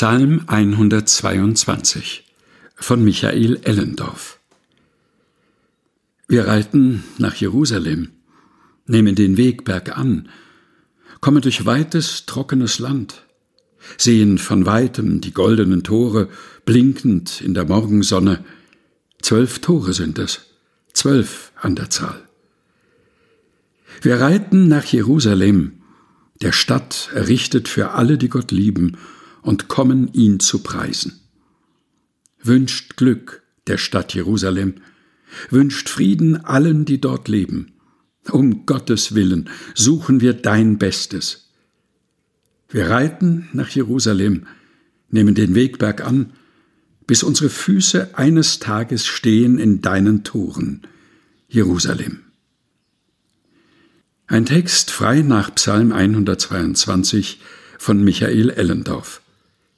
Psalm 122 von Michael Ellendorf Wir reiten nach Jerusalem, nehmen den Weg bergan, kommen durch weites, trockenes Land, sehen von weitem die goldenen Tore blinkend in der Morgensonne. Zwölf Tore sind es, zwölf an der Zahl. Wir reiten nach Jerusalem, der Stadt errichtet für alle, die Gott lieben und kommen, ihn zu preisen. Wünscht Glück der Stadt Jerusalem, wünscht Frieden allen, die dort leben. Um Gottes willen suchen wir dein Bestes. Wir reiten nach Jerusalem, nehmen den Weg bergan, bis unsere Füße eines Tages stehen in deinen Toren, Jerusalem. Ein Text frei nach Psalm 122 von Michael Ellendorf.